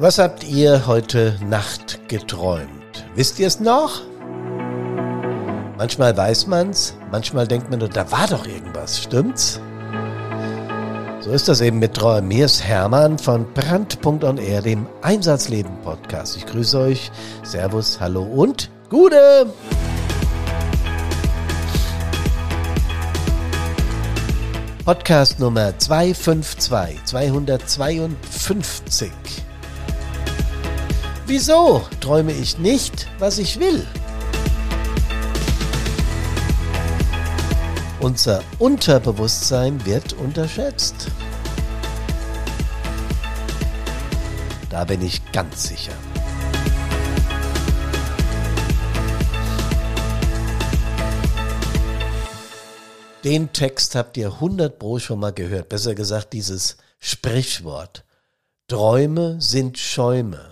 Was habt ihr heute Nacht geträumt? Wisst ihr es noch? Manchmal weiß man's, manchmal denkt man nur, da war doch irgendwas, stimmt's? So ist das eben mit Träumen. Hier ist Hermann von Brand.on dem Einsatzleben Podcast. Ich grüße euch. Servus, hallo und Gute! Podcast Nummer 252, 252. Wieso träume ich nicht, was ich will? Unser Unterbewusstsein wird unterschätzt. Da bin ich ganz sicher. Den Text habt ihr 100 Pro schon mal gehört. Besser gesagt, dieses Sprichwort. Träume sind Schäume.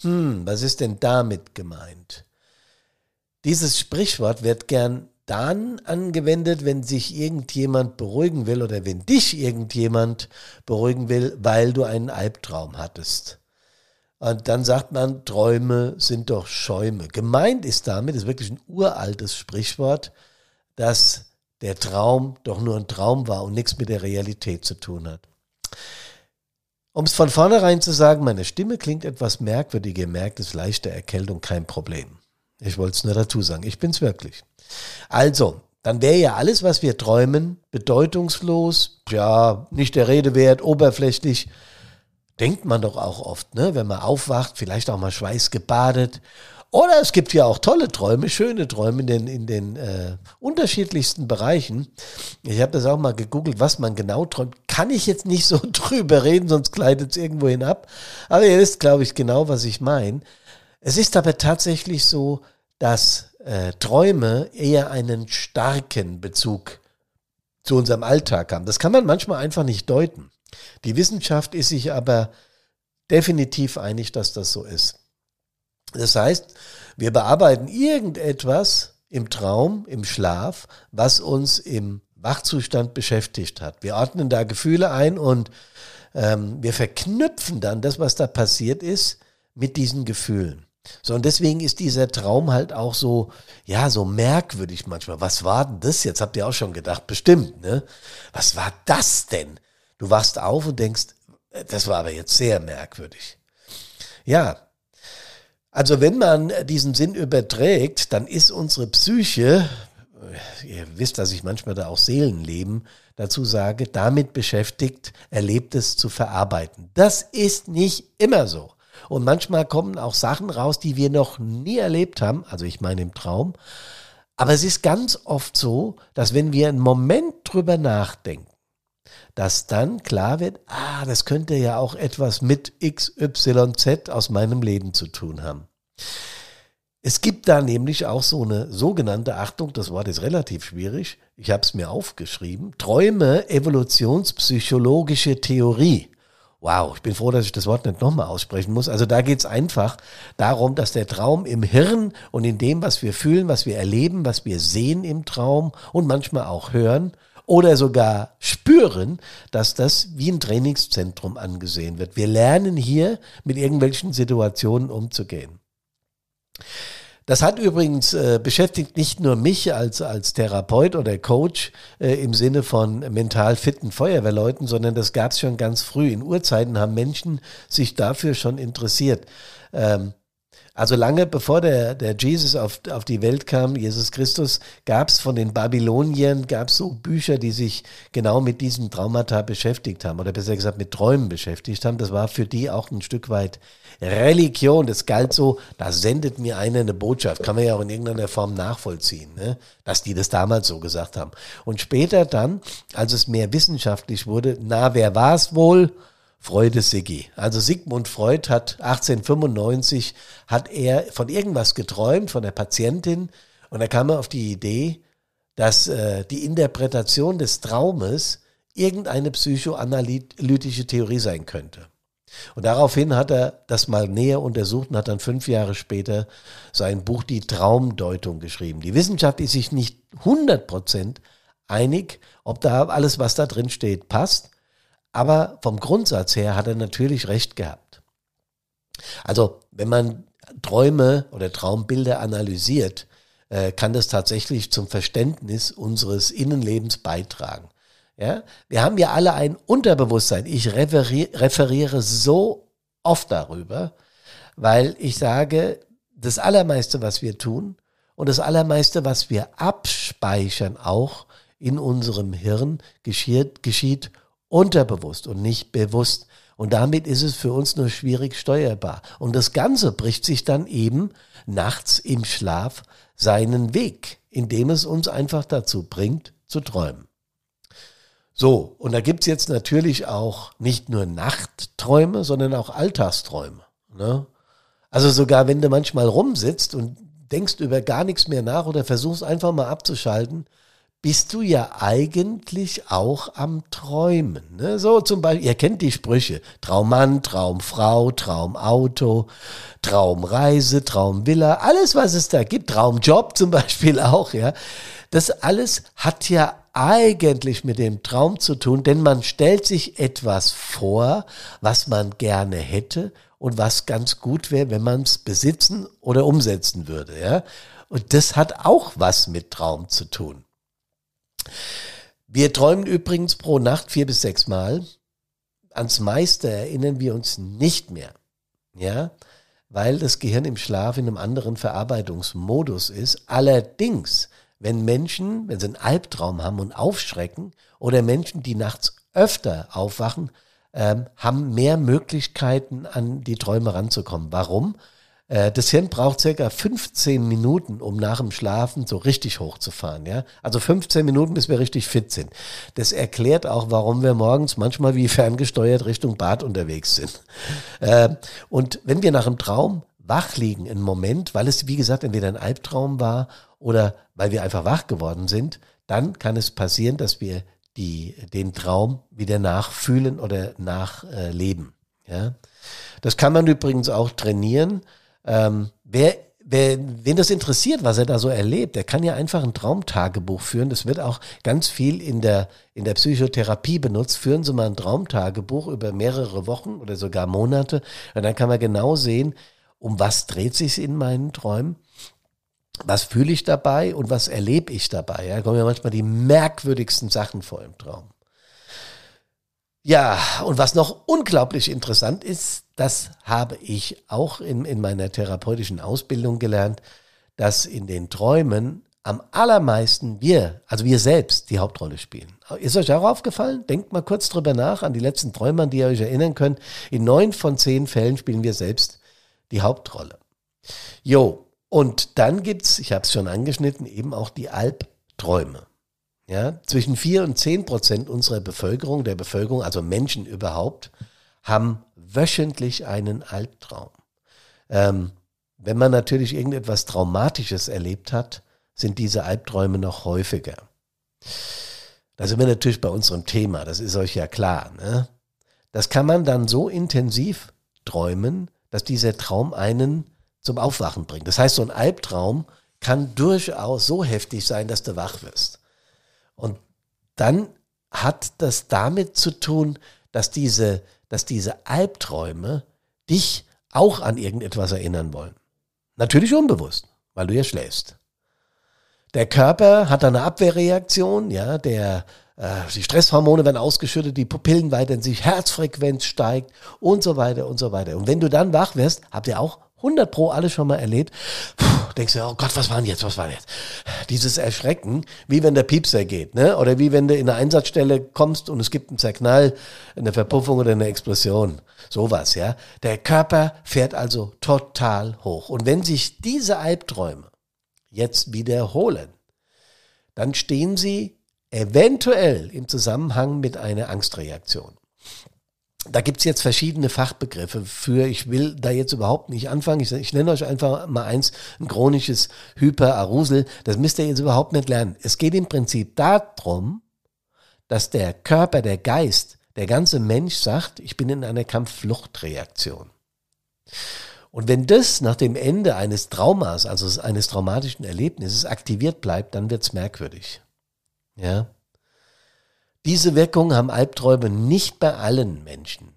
Hm, was ist denn damit gemeint? Dieses Sprichwort wird gern dann angewendet, wenn sich irgendjemand beruhigen will oder wenn dich irgendjemand beruhigen will, weil du einen Albtraum hattest. Und dann sagt man, Träume sind doch Schäume. Gemeint ist damit, ist wirklich ein uraltes Sprichwort, dass der Traum doch nur ein Traum war und nichts mit der Realität zu tun hat. Um es von vornherein zu sagen, meine Stimme klingt etwas merkwürdig, ihr merkt es, leichte Erkältung, kein Problem. Ich wollte es nur dazu sagen, ich bin's wirklich. Also, dann wäre ja alles, was wir träumen, bedeutungslos, ja, nicht der Rede wert, oberflächlich. Denkt man doch auch oft, ne? wenn man aufwacht, vielleicht auch mal schweißgebadet oder es gibt ja auch tolle Träume, schöne Träume in den, in den äh, unterschiedlichsten Bereichen. Ich habe das auch mal gegoogelt, was man genau träumt. Kann ich jetzt nicht so drüber reden, sonst gleitet es irgendwo hinab. Aber ihr wisst, glaube ich, genau, was ich meine. Es ist aber tatsächlich so, dass äh, Träume eher einen starken Bezug zu unserem Alltag haben. Das kann man manchmal einfach nicht deuten. Die Wissenschaft ist sich aber definitiv einig, dass das so ist. Das heißt, wir bearbeiten irgendetwas im Traum, im Schlaf, was uns im Wachzustand beschäftigt hat. Wir ordnen da Gefühle ein und ähm, wir verknüpfen dann das, was da passiert ist, mit diesen Gefühlen. So, und deswegen ist dieser Traum halt auch so, ja, so merkwürdig manchmal. Was war denn das? Jetzt habt ihr auch schon gedacht, bestimmt, ne? Was war das denn? Du wachst auf und denkst, äh, das war aber jetzt sehr merkwürdig. Ja, also wenn man diesen Sinn überträgt, dann ist unsere Psyche, ihr wisst, dass ich manchmal da auch Seelenleben dazu sage, damit beschäftigt, Erlebtes zu verarbeiten. Das ist nicht immer so. Und manchmal kommen auch Sachen raus, die wir noch nie erlebt haben, also ich meine im Traum. Aber es ist ganz oft so, dass wenn wir einen Moment drüber nachdenken, dass dann klar wird, ah, das könnte ja auch etwas mit XYZ aus meinem Leben zu tun haben. Es gibt da nämlich auch so eine sogenannte, Achtung, das Wort ist relativ schwierig, ich habe es mir aufgeschrieben, Träume evolutionspsychologische Theorie. Wow, ich bin froh, dass ich das Wort nicht nochmal aussprechen muss. Also da geht es einfach darum, dass der Traum im Hirn und in dem, was wir fühlen, was wir erleben, was wir sehen im Traum und manchmal auch hören oder sogar spüren, dass das wie ein Trainingszentrum angesehen wird. Wir lernen hier mit irgendwelchen Situationen umzugehen. Das hat übrigens äh, beschäftigt nicht nur mich als, als Therapeut oder Coach äh, im Sinne von mental fitten Feuerwehrleuten, sondern das gab es schon ganz früh. In Urzeiten haben Menschen sich dafür schon interessiert. Ähm, also lange bevor der, der Jesus auf, auf die Welt kam, Jesus Christus, gab es von den Babyloniern, gab es so Bücher, die sich genau mit diesen Traumata beschäftigt haben oder besser gesagt mit Träumen beschäftigt haben. Das war für die auch ein Stück weit Religion. Das galt so, da sendet mir einer eine Botschaft. Kann man ja auch in irgendeiner Form nachvollziehen, ne? dass die das damals so gesagt haben. Und später dann, als es mehr wissenschaftlich wurde, na, wer war es wohl? Freude Siggi. Also Sigmund Freud hat 1895 hat er von irgendwas geträumt, von der Patientin, und da kam er auf die Idee, dass äh, die Interpretation des Traumes irgendeine psychoanalytische Theorie sein könnte. Und daraufhin hat er das mal näher untersucht und hat dann fünf Jahre später sein Buch Die Traumdeutung geschrieben. Die Wissenschaft ist sich nicht 100 Prozent einig, ob da alles, was da drin steht, passt. Aber vom Grundsatz her hat er natürlich recht gehabt. Also, wenn man Träume oder Traumbilder analysiert, äh, kann das tatsächlich zum Verständnis unseres Innenlebens beitragen. Ja? Wir haben ja alle ein Unterbewusstsein. Ich referiere, referiere so oft darüber, weil ich sage, das Allermeiste, was wir tun und das Allermeiste, was wir abspeichern, auch in unserem Hirn, geschieht, geschieht unterbewusst und nicht bewusst. Und damit ist es für uns nur schwierig steuerbar. Und das Ganze bricht sich dann eben nachts im Schlaf seinen Weg, indem es uns einfach dazu bringt, zu träumen. So, und da gibt's jetzt natürlich auch nicht nur Nachtträume, sondern auch Alltagsträume. Ne? Also sogar wenn du manchmal rumsitzt und denkst über gar nichts mehr nach oder versuchst einfach mal abzuschalten, bist du ja eigentlich auch am Träumen. Ne? So zum Beispiel, ihr kennt die Sprüche, Traummann, Traumfrau, Traumauto, Traumreise, Traumvilla, alles was es da gibt, Traumjob zum Beispiel auch, ja. Das alles hat ja eigentlich mit dem Traum zu tun, denn man stellt sich etwas vor, was man gerne hätte und was ganz gut wäre, wenn man es besitzen oder umsetzen würde, ja. Und das hat auch was mit Traum zu tun. Wir träumen übrigens pro Nacht vier bis sechs Mal. Ans meiste erinnern wir uns nicht mehr. Ja, weil das Gehirn im Schlaf in einem anderen Verarbeitungsmodus ist. Allerdings, wenn Menschen, wenn sie einen Albtraum haben und aufschrecken oder Menschen, die nachts öfter aufwachen, ähm, haben mehr Möglichkeiten, an die Träume ranzukommen. Warum? Äh, das Hirn braucht circa 15 Minuten, um nach dem Schlafen so richtig hochzufahren. Ja? Also 15 Minuten, bis wir richtig fit sind. Das erklärt auch, warum wir morgens manchmal wie ferngesteuert Richtung Bad unterwegs sind. Äh, und wenn wir nach dem Traum wach liegen, einen Moment, weil es, wie gesagt, entweder ein Albtraum war oder weil wir einfach wach geworden sind, dann kann es passieren, dass wir die, den Traum wieder nachfühlen oder nachleben. Ja? Das kann man übrigens auch trainieren. Ähm, wer, wer, wen das interessiert, was er da so erlebt, der kann ja einfach ein Traumtagebuch führen. Das wird auch ganz viel in der, in der Psychotherapie benutzt. Führen Sie mal ein Traumtagebuch über mehrere Wochen oder sogar Monate. Und dann kann man genau sehen, um was dreht sich in meinen Träumen. Was fühle ich dabei und was erlebe ich dabei? Ja, da kommen ja manchmal die merkwürdigsten Sachen vor im Traum. Ja, und was noch unglaublich interessant ist, das habe ich auch in, in meiner therapeutischen Ausbildung gelernt, dass in den Träumen am allermeisten wir, also wir selbst, die Hauptrolle spielen. Ist euch auch aufgefallen? Denkt mal kurz drüber nach an die letzten Träume, an die ihr euch erinnern könnt. In neun von zehn Fällen spielen wir selbst die Hauptrolle. Jo, und dann gibt's, ich habe es schon angeschnitten, eben auch die Albträume. Ja, zwischen vier und zehn Prozent unserer Bevölkerung, der Bevölkerung, also Menschen überhaupt, haben wöchentlich einen Albtraum. Ähm, wenn man natürlich irgendetwas Traumatisches erlebt hat, sind diese Albträume noch häufiger. Da sind wir natürlich bei unserem Thema, das ist euch ja klar. Ne? Das kann man dann so intensiv träumen, dass dieser Traum einen zum Aufwachen bringt. Das heißt, so ein Albtraum kann durchaus so heftig sein, dass du wach wirst. Und dann hat das damit zu tun, dass diese, dass diese Albträume dich auch an irgendetwas erinnern wollen. Natürlich unbewusst, weil du ja schläfst. Der Körper hat eine Abwehrreaktion, ja, der, äh, die Stresshormone werden ausgeschüttet, die Pupillen weitern sich, Herzfrequenz steigt und so weiter und so weiter. Und wenn du dann wach wirst, habt ihr auch 100 Pro alles schon mal erlebt. Puh, denkst du, oh Gott, was war denn jetzt, was war denn jetzt? Dieses Erschrecken, wie wenn der Piepser geht, ne? Oder wie wenn du in eine Einsatzstelle kommst und es gibt einen Zerknall, eine Verpuffung oder eine Explosion. Sowas, ja. Der Körper fährt also total hoch. Und wenn sich diese Albträume jetzt wiederholen, dann stehen sie eventuell im Zusammenhang mit einer Angstreaktion da gibt's jetzt verschiedene Fachbegriffe für. Ich will da jetzt überhaupt nicht anfangen. Ich, ich nenne euch einfach mal eins, ein chronisches Hyperarusel. Das müsst ihr jetzt überhaupt nicht lernen. Es geht im Prinzip darum, dass der Körper, der Geist, der ganze Mensch sagt, ich bin in einer Kampffluchtreaktion. Und wenn das nach dem Ende eines Traumas, also eines traumatischen Erlebnisses aktiviert bleibt, dann wird's merkwürdig. Ja. Diese Wirkung haben Albträume nicht bei allen Menschen.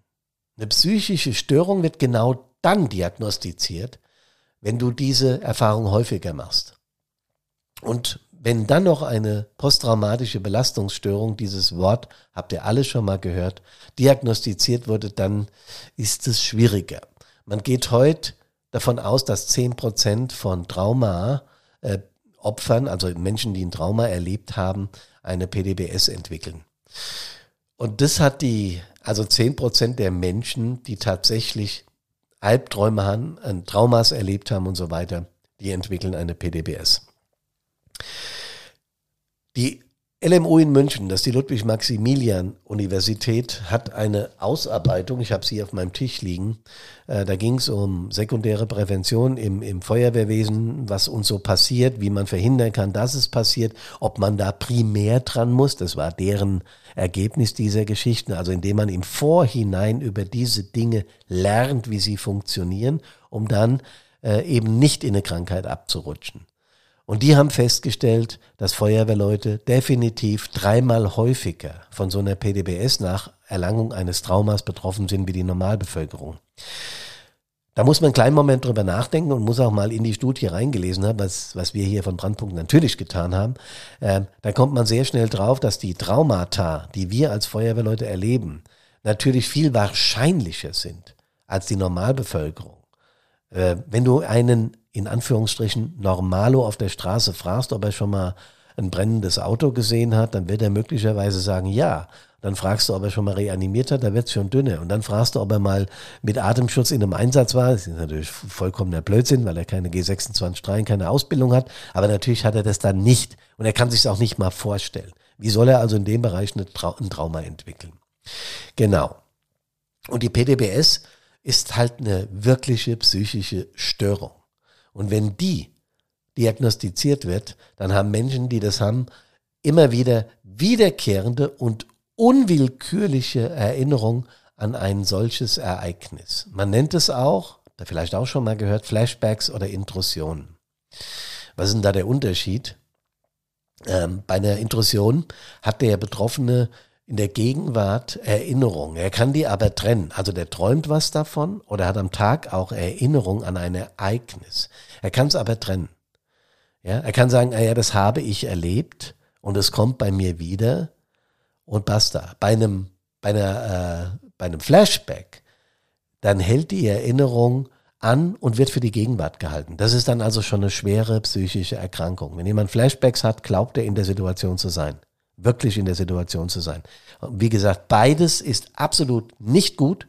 Eine psychische Störung wird genau dann diagnostiziert, wenn du diese Erfahrung häufiger machst. Und wenn dann noch eine posttraumatische Belastungsstörung, dieses Wort habt ihr alle schon mal gehört, diagnostiziert wurde, dann ist es schwieriger. Man geht heute davon aus, dass 10% von Trauma äh, Opfern, also Menschen, die ein Trauma erlebt haben, eine PDBS entwickeln. Und das hat die, also 10% der Menschen, die tatsächlich Albträume haben, Traumas erlebt haben und so weiter, die entwickeln eine PDBS. Die LMU in München, das ist die Ludwig-Maximilian-Universität, hat eine Ausarbeitung, ich habe sie auf meinem Tisch liegen, äh, da ging es um sekundäre Prävention im, im Feuerwehrwesen, was uns so passiert, wie man verhindern kann, dass es passiert, ob man da primär dran muss, das war deren Ergebnis dieser Geschichten, also indem man im Vorhinein über diese Dinge lernt, wie sie funktionieren, um dann äh, eben nicht in eine Krankheit abzurutschen. Und die haben festgestellt, dass Feuerwehrleute definitiv dreimal häufiger von so einer PDBS nach Erlangung eines Traumas betroffen sind wie die Normalbevölkerung. Da muss man einen kleinen Moment drüber nachdenken und muss auch mal in die Studie reingelesen haben, was, was wir hier von Brandpunkt natürlich getan haben. Ähm, da kommt man sehr schnell drauf, dass die Traumata, die wir als Feuerwehrleute erleben, natürlich viel wahrscheinlicher sind als die Normalbevölkerung. Äh, wenn du einen in Anführungsstrichen Normalo auf der Straße fragst, ob er schon mal ein brennendes Auto gesehen hat, dann wird er möglicherweise sagen, ja. Dann fragst du, ob er schon mal reanimiert hat, da wird es schon dünner. Und dann fragst du, ob er mal mit Atemschutz in einem Einsatz war. Das ist natürlich vollkommener Blödsinn, weil er keine G26 Strahlen, keine Ausbildung hat. Aber natürlich hat er das dann nicht. Und er kann sich auch nicht mal vorstellen. Wie soll er also in dem Bereich ein Trauma entwickeln? Genau. Und die PDBS ist halt eine wirkliche psychische Störung. Und wenn die diagnostiziert wird, dann haben Menschen, die das haben, immer wieder wiederkehrende und unwillkürliche Erinnerung an ein solches Ereignis. Man nennt es auch, da vielleicht auch schon mal gehört, Flashbacks oder Intrusionen. Was ist denn da der Unterschied? Ähm, bei einer Intrusion hat der Betroffene in der Gegenwart Erinnerung. Er kann die aber trennen. Also der träumt was davon oder hat am Tag auch Erinnerung an ein Ereignis. Er kann es aber trennen. Ja, er kann sagen, ah ja, das habe ich erlebt und es kommt bei mir wieder und basta. Bei einem, bei einer, äh, bei einem Flashback, dann hält die Erinnerung an und wird für die Gegenwart gehalten. Das ist dann also schon eine schwere psychische Erkrankung. Wenn jemand Flashbacks hat, glaubt er in der Situation zu sein wirklich in der Situation zu sein. Wie gesagt, beides ist absolut nicht gut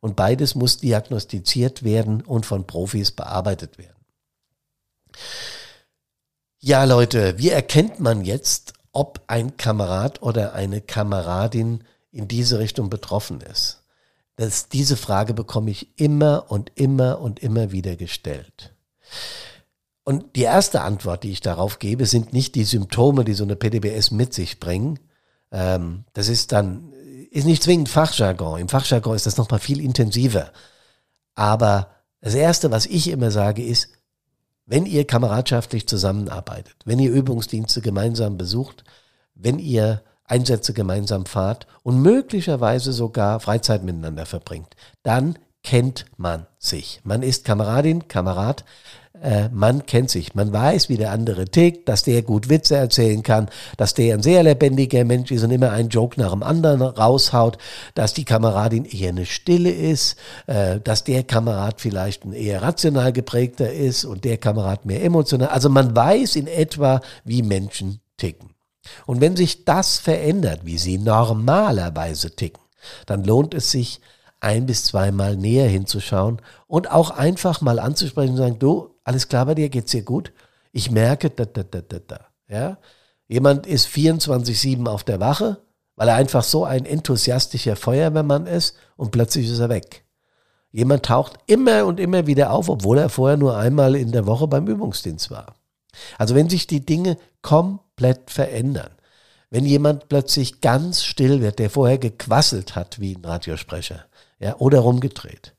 und beides muss diagnostiziert werden und von Profis bearbeitet werden. Ja, Leute, wie erkennt man jetzt, ob ein Kamerad oder eine Kameradin in diese Richtung betroffen ist? Das, diese Frage bekomme ich immer und immer und immer wieder gestellt. Und die erste Antwort, die ich darauf gebe, sind nicht die Symptome, die so eine PDBS mit sich bringen. Ähm, das ist dann, ist nicht zwingend Fachjargon. Im Fachjargon ist das nochmal viel intensiver. Aber das erste, was ich immer sage, ist, wenn ihr kameradschaftlich zusammenarbeitet, wenn ihr Übungsdienste gemeinsam besucht, wenn ihr Einsätze gemeinsam fahrt und möglicherweise sogar Freizeit miteinander verbringt, dann kennt man sich. Man ist Kameradin, Kamerad äh, man kennt sich, man weiß, wie der andere tickt, dass der gut Witze erzählen kann, dass der ein sehr lebendiger Mensch ist und immer einen Joke nach dem anderen raushaut, dass die Kameradin eher eine Stille ist, äh, dass der Kamerad vielleicht ein eher rational geprägter ist und der Kamerad mehr emotional. Also man weiß in etwa, wie Menschen ticken. Und wenn sich das verändert, wie sie normalerweise ticken, dann lohnt es sich, ein bis zweimal näher hinzuschauen und auch einfach mal anzusprechen und sagen, du, alles klar bei dir, geht's dir gut? Ich merke, da, da, da, da, da. Ja? Jemand ist 24-7 auf der Wache, weil er einfach so ein enthusiastischer Feuerwehrmann ist und plötzlich ist er weg. Jemand taucht immer und immer wieder auf, obwohl er vorher nur einmal in der Woche beim Übungsdienst war. Also wenn sich die Dinge komplett verändern, wenn jemand plötzlich ganz still wird, der vorher gequasselt hat wie ein Radiosprecher, ja, oder rumgedreht,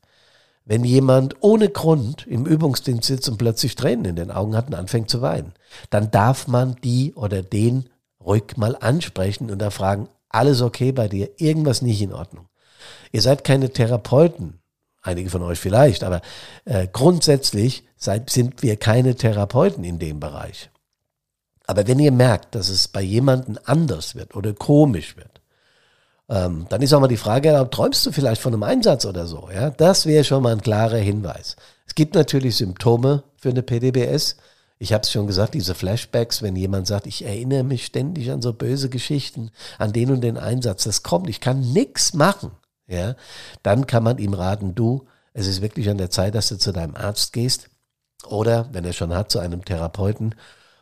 wenn jemand ohne Grund im Übungsdienst sitzt und plötzlich Tränen in den Augen hat und anfängt zu weinen, dann darf man die oder den ruhig mal ansprechen und da fragen, alles okay bei dir, irgendwas nicht in Ordnung. Ihr seid keine Therapeuten einige von euch vielleicht, aber äh, grundsätzlich seid, sind wir keine Therapeuten in dem Bereich. Aber wenn ihr merkt, dass es bei jemandem anders wird oder komisch wird, ähm, dann ist auch mal die Frage, träumst du vielleicht von einem Einsatz oder so? Ja, das wäre schon mal ein klarer Hinweis. Es gibt natürlich Symptome für eine PDBS. Ich habe es schon gesagt, diese Flashbacks, wenn jemand sagt, ich erinnere mich ständig an so böse Geschichten, an den und den Einsatz, das kommt, ich kann nichts machen. Ja, dann kann man ihm raten, du, es ist wirklich an der Zeit, dass du zu deinem Arzt gehst oder, wenn er schon hat, zu einem Therapeuten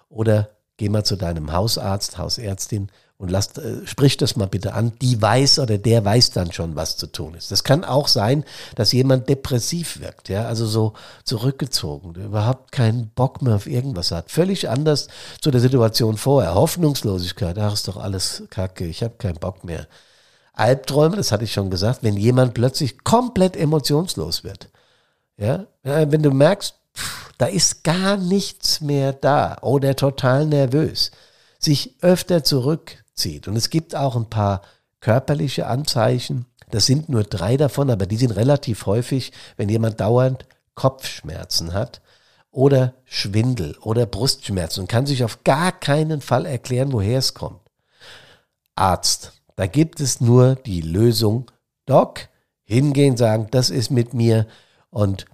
oder geh mal zu deinem Hausarzt, Hausärztin und lass, äh, sprich das mal bitte an. Die weiß oder der weiß dann schon, was zu tun ist. Das kann auch sein, dass jemand depressiv wirkt, ja, also so zurückgezogen, der überhaupt keinen Bock mehr auf irgendwas hat. Völlig anders zu der Situation vorher. Hoffnungslosigkeit, ach, ist doch alles Kacke, ich habe keinen Bock mehr. Albträume, das hatte ich schon gesagt, wenn jemand plötzlich komplett emotionslos wird. Ja, wenn du merkst, da ist gar nichts mehr da oder total nervös, sich öfter zurückzieht. Und es gibt auch ein paar körperliche Anzeichen. Das sind nur drei davon, aber die sind relativ häufig, wenn jemand dauernd Kopfschmerzen hat oder Schwindel oder Brustschmerzen und kann sich auf gar keinen Fall erklären, woher es kommt. Arzt. Da gibt es nur die Lösung, Doc, hingehen, sagen, das ist mit mir und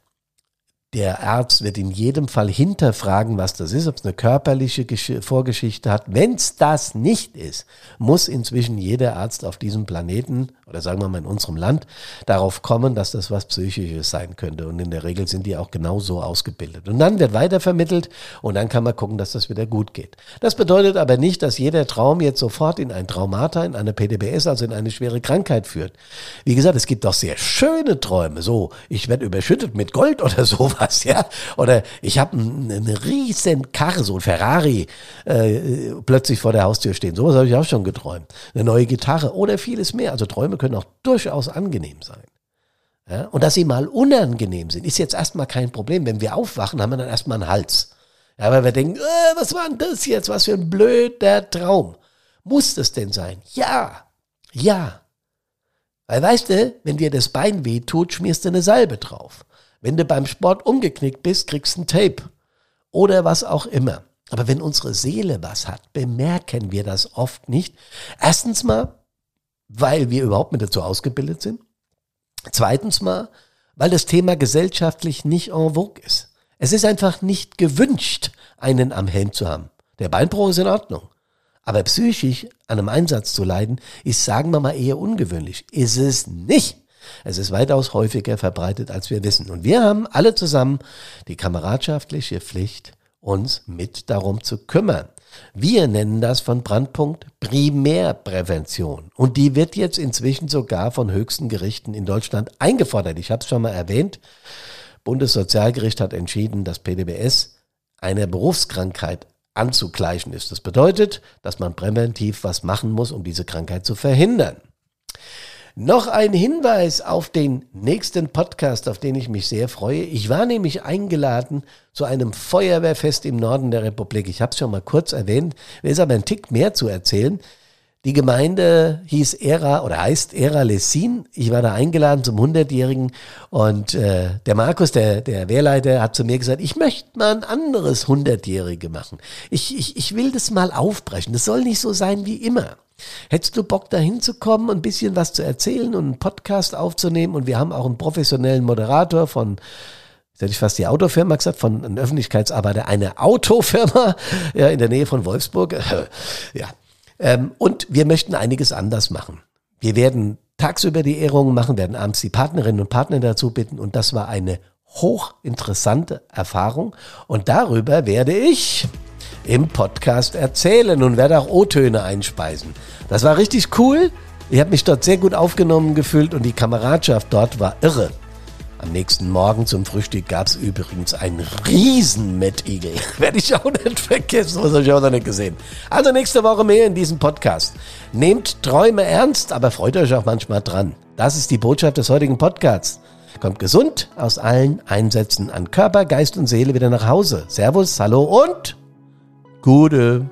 der Arzt wird in jedem Fall hinterfragen, was das ist, ob es eine körperliche Vorgeschichte hat. Wenn es das nicht ist, muss inzwischen jeder Arzt auf diesem Planeten oder sagen wir mal in unserem Land darauf kommen, dass das was Psychisches sein könnte. Und in der Regel sind die auch genau so ausgebildet. Und dann wird weitervermittelt und dann kann man gucken, dass das wieder gut geht. Das bedeutet aber nicht, dass jeder Traum jetzt sofort in ein Traumata, in eine PDBS, also in eine schwere Krankheit führt. Wie gesagt, es gibt auch sehr schöne Träume. So, ich werde überschüttet mit Gold oder sowas sowas, ja. Oder ich habe einen riesen Karre, so ein Ferrari, äh, plötzlich vor der Haustür stehen. Sowas habe ich auch schon geträumt. Eine neue Gitarre oder vieles mehr. Also Träume können auch durchaus angenehm sein. Ja? Und dass sie mal unangenehm sind, ist jetzt erstmal kein Problem. Wenn wir aufwachen, haben wir dann erstmal einen Hals. Ja, weil wir denken, äh, was war denn das jetzt? Was für ein blöder Traum. Muss das denn sein? Ja, ja. Weil weißt du, wenn dir das Bein weh tut, schmierst du eine Salbe drauf. Wenn du beim Sport umgeknickt bist, kriegst du ein Tape. Oder was auch immer. Aber wenn unsere Seele was hat, bemerken wir das oft nicht. Erstens mal, weil wir überhaupt nicht dazu ausgebildet sind. Zweitens mal, weil das Thema gesellschaftlich nicht en vogue ist. Es ist einfach nicht gewünscht, einen am Helm zu haben. Der Beinbruch ist in Ordnung. Aber psychisch an einem Einsatz zu leiden, ist, sagen wir mal, eher ungewöhnlich. Ist es nicht. Es ist weitaus häufiger verbreitet, als wir wissen. Und wir haben alle zusammen die kameradschaftliche Pflicht, uns mit darum zu kümmern. Wir nennen das von Brandpunkt Primärprävention. Und die wird jetzt inzwischen sogar von höchsten Gerichten in Deutschland eingefordert. Ich habe es schon mal erwähnt. Bundessozialgericht hat entschieden, dass PDBS einer Berufskrankheit anzugleichen ist. Das bedeutet, dass man präventiv was machen muss, um diese Krankheit zu verhindern. Noch ein Hinweis auf den nächsten Podcast, auf den ich mich sehr freue. Ich war nämlich eingeladen zu einem Feuerwehrfest im Norden der Republik. Ich habe es schon mal kurz erwähnt, will es aber einen Tick mehr zu erzählen. Die Gemeinde hieß Era oder heißt Era Lessin. Ich war da eingeladen zum 100-Jährigen und äh, der Markus, der, der Wehrleiter, hat zu mir gesagt, ich möchte mal ein anderes 100-Jährige machen. Ich, ich, ich will das mal aufbrechen. Das soll nicht so sein wie immer. Hättest du Bock, da hinzukommen, ein bisschen was zu erzählen und einen Podcast aufzunehmen? Und wir haben auch einen professionellen Moderator von hätte ich fast die Autofirma gesagt, von einem Öffentlichkeitsarbeiter, eine Autofirma ja, in der Nähe von Wolfsburg. ja. Ähm, und wir möchten einiges anders machen. Wir werden tagsüber die Ehrungen machen, werden abends die Partnerinnen und Partner dazu bitten. Und das war eine hochinteressante Erfahrung. Und darüber werde ich im Podcast erzählen und werde auch O-Töne einspeisen. Das war richtig cool. Ich habe mich dort sehr gut aufgenommen gefühlt und die Kameradschaft dort war irre. Am nächsten Morgen zum Frühstück gab es übrigens einen riesen Mettigel. Werde ich auch nicht vergessen, was habe ich auch noch nicht gesehen. Also nächste Woche mehr in diesem Podcast. Nehmt Träume ernst, aber freut euch auch manchmal dran. Das ist die Botschaft des heutigen Podcasts. Kommt gesund aus allen Einsätzen an Körper, Geist und Seele wieder nach Hause. Servus, hallo und Gute.